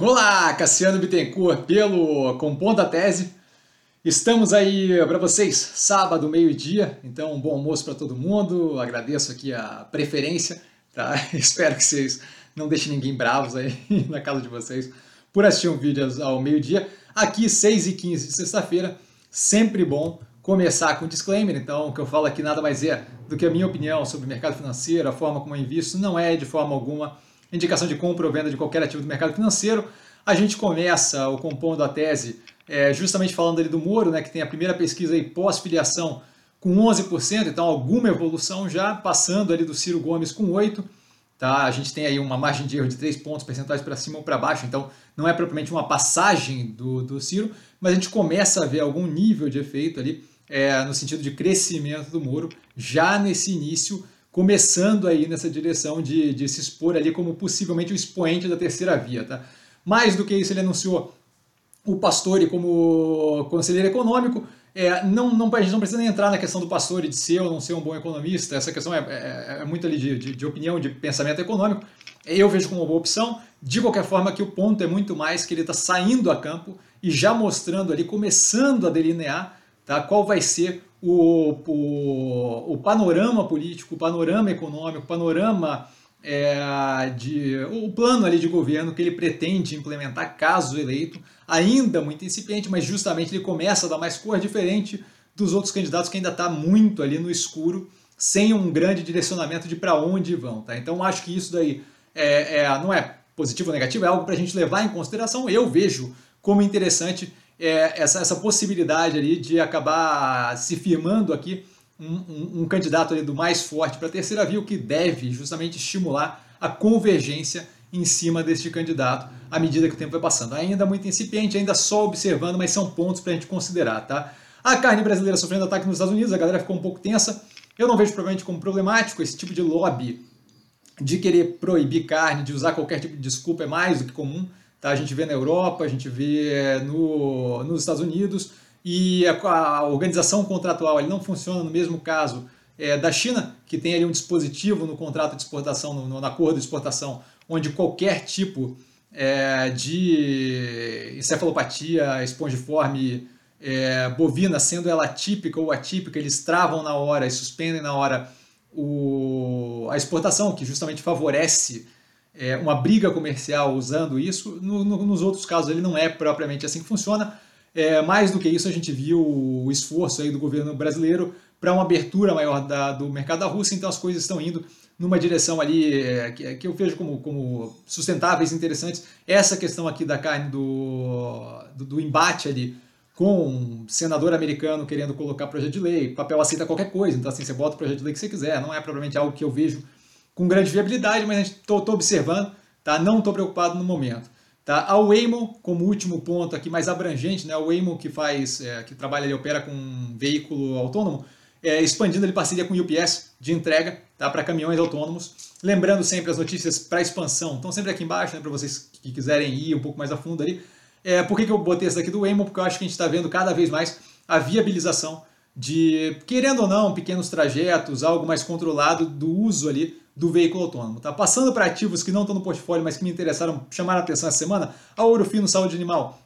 Olá, Cassiano Bittencourt, pelo Compondo a Tese. Estamos aí para vocês, sábado, meio-dia, então um bom almoço para todo mundo. Agradeço aqui a preferência, tá? Espero que vocês não deixem ninguém bravos aí na casa de vocês por assistir um vídeo ao meio-dia. Aqui, 6 e 15 de sexta-feira, sempre bom começar com um disclaimer. Então, o que eu falo aqui nada mais é do que a minha opinião sobre o mercado financeiro, a forma como eu invisto, não é de forma alguma indicação de compra ou venda de qualquer ativo do mercado financeiro. A gente começa o compondo a tese é, justamente falando ali do Moro, né, que tem a primeira pesquisa pós-filiação com 11%, então alguma evolução já, passando ali do Ciro Gomes com 8%. Tá? A gente tem aí uma margem de erro de 3 pontos percentuais para cima ou para baixo, então não é propriamente uma passagem do, do Ciro, mas a gente começa a ver algum nível de efeito ali é, no sentido de crescimento do Moro já nesse início começando aí nessa direção de, de se expor ali como possivelmente o expoente da terceira via. Tá? Mais do que isso, ele anunciou o Pastore como conselheiro econômico. É, não, não, a gente não precisa nem entrar na questão do Pastore de ser ou não ser um bom economista, essa questão é, é, é muito ali de, de, de, opinião, de pensamento econômico. Eu vejo como uma boa opção. De qualquer forma, que o ponto é muito mais que ele está saindo a campo e já mostrando ali, começando a delinear tá, qual vai ser o, o, o panorama político, o panorama econômico, o panorama é, de o plano ali de governo que ele pretende implementar caso eleito, ainda muito incipiente, mas justamente ele começa a dar mais cor diferente dos outros candidatos que ainda está muito ali no escuro, sem um grande direcionamento de para onde vão. Tá? Então acho que isso daí é, é, não é positivo ou negativo, é algo para a gente levar em consideração. Eu vejo como interessante é, essa, essa possibilidade ali de acabar se firmando aqui um, um, um candidato ali do mais forte para a terceira via, o que deve justamente estimular a convergência em cima deste candidato à medida que o tempo vai passando. Ainda muito incipiente, ainda só observando, mas são pontos para a gente considerar, tá? A carne brasileira sofrendo ataque nos Estados Unidos, a galera ficou um pouco tensa. Eu não vejo provavelmente como problemático esse tipo de lobby de querer proibir carne, de usar qualquer tipo de desculpa é mais do que comum. Tá? A gente vê na Europa, a gente vê é, no, nos Estados Unidos, e a, a organização contratual não funciona no mesmo caso é, da China, que tem ali um dispositivo no contrato de exportação, no, no acordo de exportação, onde qualquer tipo é, de encefalopatia espongiforme é, bovina, sendo ela típica ou atípica, eles travam na hora e suspendem na hora o, a exportação, que justamente favorece é, uma briga comercial usando isso. No, no, nos outros casos ele não é propriamente assim que funciona. É, mais do que isso, a gente viu o esforço aí do governo brasileiro para uma abertura maior da, do mercado da Rússia, então as coisas estão indo numa direção ali é, que, que, eu vejo como, como sustentáveis, interessantes. Essa questão aqui da carne do, do, do embate ali com um senador americano querendo colocar projeto de lei, papel aceita qualquer coisa, então assim, você bota o projeto de lei que você quiser, não é provavelmente algo que eu vejo com grande viabilidade, mas estou observando, tá? não estou preocupado no momento. Tá? A Waymo, como último ponto aqui mais abrangente, né? a Waymo que faz, é, que trabalha e opera com um veículo autônomo, é, expandindo ali parceria com UPS de entrega tá? para caminhões autônomos. Lembrando sempre as notícias para expansão, estão sempre aqui embaixo, né? para vocês que quiserem ir um pouco mais a fundo ali. É, por que, que eu botei esse daqui do Waymo? Porque eu acho que a gente está vendo cada vez mais a viabilização de, querendo ou não, pequenos trajetos, algo mais controlado do uso ali do veículo autônomo. Tá? Passando para ativos que não estão no portfólio, mas que me interessaram, chamaram a atenção essa semana, a Ouro Fino Saúde Animal,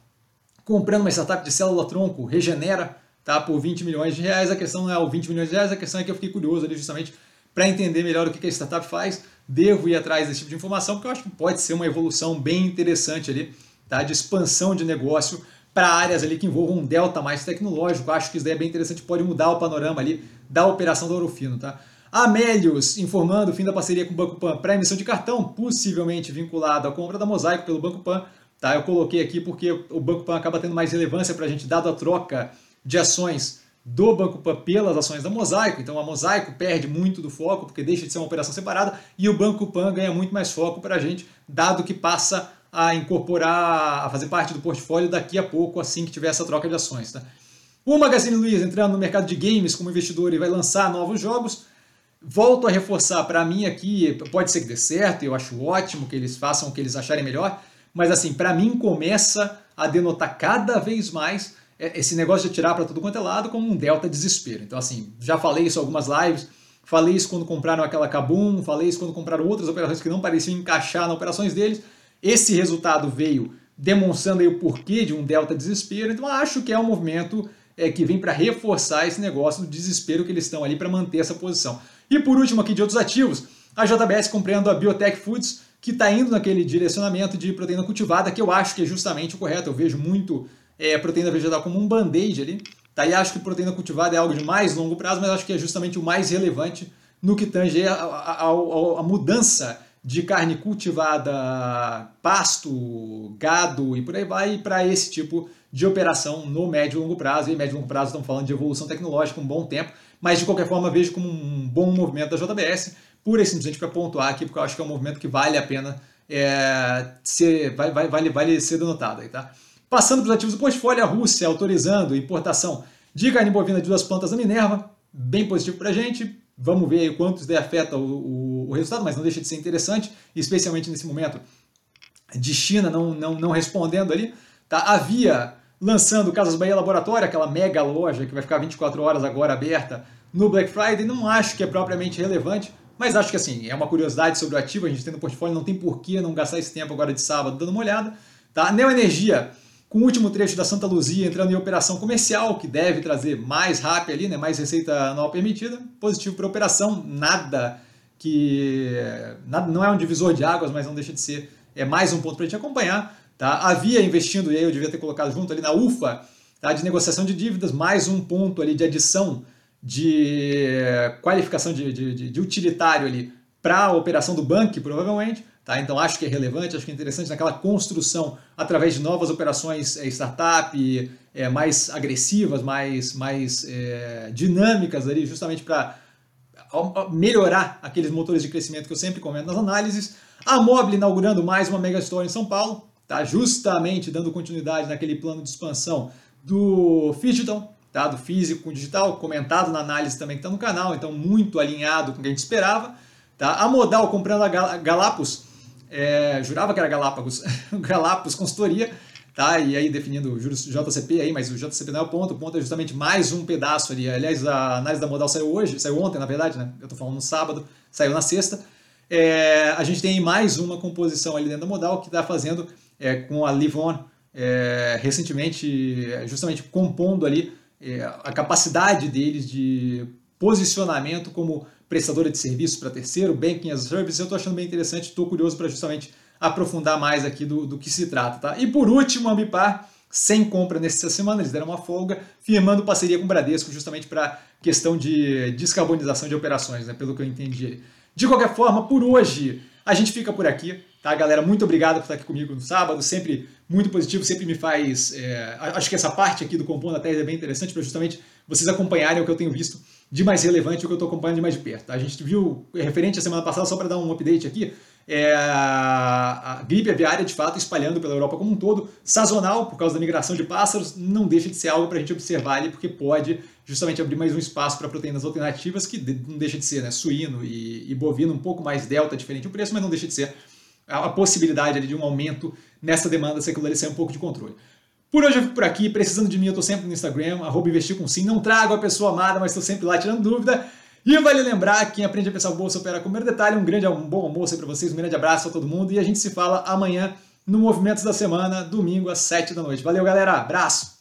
comprando uma startup de célula-tronco, regenera, tá? por 20 milhões de reais. A questão não é o 20 milhões de reais, a questão é que eu fiquei curioso ali justamente para entender melhor o que a startup faz. Devo ir atrás desse tipo de informação, porque eu acho que pode ser uma evolução bem interessante ali, tá? de expansão de negócio para áreas ali que envolvam um delta mais tecnológico. Acho que isso daí é bem interessante, pode mudar o panorama ali da operação do Ourofino, tá? Amélios informando o fim da parceria com o Banco Pan para emissão de cartão, possivelmente vinculado à compra da Mosaico pelo Banco Pan. Tá? Eu coloquei aqui porque o Banco Pan acaba tendo mais relevância para a gente, dado a troca de ações do Banco Pan pelas ações da Mosaico. Então a Mosaico perde muito do foco, porque deixa de ser uma operação separada, e o Banco Pan ganha muito mais foco para a gente, dado que passa a incorporar, a fazer parte do portfólio daqui a pouco, assim que tiver essa troca de ações. Tá? O Magazine Luiza entrando no mercado de games como investidor e vai lançar novos jogos. Volto a reforçar, para mim aqui, pode ser que dê certo, eu acho ótimo que eles façam o que eles acharem melhor, mas assim, para mim começa a denotar cada vez mais é, esse negócio de tirar para tudo quanto é lado como um delta desespero. Então assim, já falei isso em algumas lives, falei isso quando compraram aquela Kabum, falei isso quando compraram outras operações que não pareciam encaixar nas operações deles, esse resultado veio demonstrando aí o porquê de um delta desespero, então acho que é um movimento é, que vem para reforçar esse negócio do desespero que eles estão ali para manter essa posição. E por último aqui de outros ativos, a JBS compreendo a Biotech Foods, que está indo naquele direcionamento de proteína cultivada, que eu acho que é justamente o correto. Eu vejo muito é, proteína vegetal como um band-aid ali. Tá? E acho que proteína cultivada é algo de mais longo prazo, mas acho que é justamente o mais relevante no que tange a, a, a, a mudança de carne cultivada, pasto, gado e por aí vai, para esse tipo de operação no médio e longo prazo. E médio e longo prazo estão falando de evolução tecnológica um bom tempo, mas de qualquer forma vejo como um bom movimento da JBS, pura e simplesmente para pontuar aqui, porque eu acho que é um movimento que vale a pena é, ser, vai, vai, vale, vale ser denotado aí, tá? Passando para os ativos do portfólio, a Rússia autorizando importação de carne bovina de duas plantas da Minerva, bem positivo para a gente. Vamos ver aí quanto isso afeta o, o, o, resultado, mas não deixa de ser interessante, especialmente nesse momento de China não, não, não respondendo ali. Tá? Havia lançando Casas Bahia Laboratório, aquela mega loja que vai ficar 24 horas agora aberta no Black Friday, não acho que é propriamente relevante, mas acho que assim, é uma curiosidade sobre o ativo, a gente tem no portfólio, não tem porquê não gastar esse tempo agora de sábado dando uma olhada. Tá? Neo Energia, com o último trecho da Santa Luzia entrando em operação comercial, que deve trazer mais RAP ali, né, mais receita anual permitida, positivo para a operação, nada que nada, não é um divisor de águas, mas não deixa de ser é mais um ponto para a gente acompanhar. Tá? Havia investindo, e aí eu devia ter colocado junto ali na UFA, tá? de negociação de dívidas, mais um ponto ali de adição de qualificação de, de, de utilitário ali para a operação do banco, provavelmente. Tá? Então acho que é relevante, acho que é interessante naquela construção através de novas operações é, startup é, mais agressivas, mais, mais é, dinâmicas ali, justamente para melhorar aqueles motores de crescimento que eu sempre comento nas análises. A Mobile inaugurando mais uma mega store em São Paulo, tá? justamente dando continuidade naquele plano de expansão do Digital, tá? do físico com digital, comentado na análise também que está no canal, então muito alinhado com o que a gente esperava. Tá? A Modal comprando a Galapagos, é, jurava que era Galápagos, Galápagos Consultoria, tá? e aí definindo o JCP aí, mas o JCP não é o ponto, o ponto é justamente mais um pedaço ali. Aliás, a análise da Modal saiu hoje, saiu ontem, na verdade, né? eu estou falando no sábado, saiu na sexta. É, a gente tem mais uma composição ali dentro da Modal que está fazendo é, com a Livon é, recentemente, é, justamente compondo ali é, a capacidade deles de posicionamento como prestadora de serviços para terceiro, Banking as a Service, eu estou achando bem interessante, estou curioso para justamente aprofundar mais aqui do, do que se trata. Tá? E por último, a Ambipar, sem compra nessa semana, eles deram uma folga, firmando parceria com o Bradesco justamente para questão de descarbonização de operações, né, pelo que eu entendi. De qualquer forma, por hoje, a gente fica por aqui. Tá, galera? Muito obrigado por estar aqui comigo no sábado. Sempre muito positivo, sempre me faz. É, acho que essa parte aqui do Compondo a Tese é bem interessante para justamente vocês acompanharem o que eu tenho visto de mais relevante, o que eu estou acompanhando de mais de perto. Tá? A gente viu, referente à semana passada, só para dar um update aqui, é, a gripe aviária de fato espalhando pela Europa como um todo, sazonal por causa da migração de pássaros, não deixa de ser algo para a gente observar ali, porque pode justamente abrir mais um espaço para proteínas alternativas, que não deixa de ser né, suíno e, e bovino, um pouco mais delta, diferente o preço, mas não deixa de ser a, possibilidade de um aumento nessa demanda se aquilo sair um pouco de controle. Por hoje eu fico por aqui, precisando de mim, eu estou sempre no Instagram, arroba investir com sim, não trago a pessoa amada, mas estou sempre lá tirando dúvida. E vale lembrar, quem aprende a pensar o bolso opera com o detalhe, um grande um bom almoço aí para vocês, um grande abraço a todo mundo e a gente se fala amanhã no Movimentos da Semana, domingo às 7 da noite. Valeu, galera, abraço!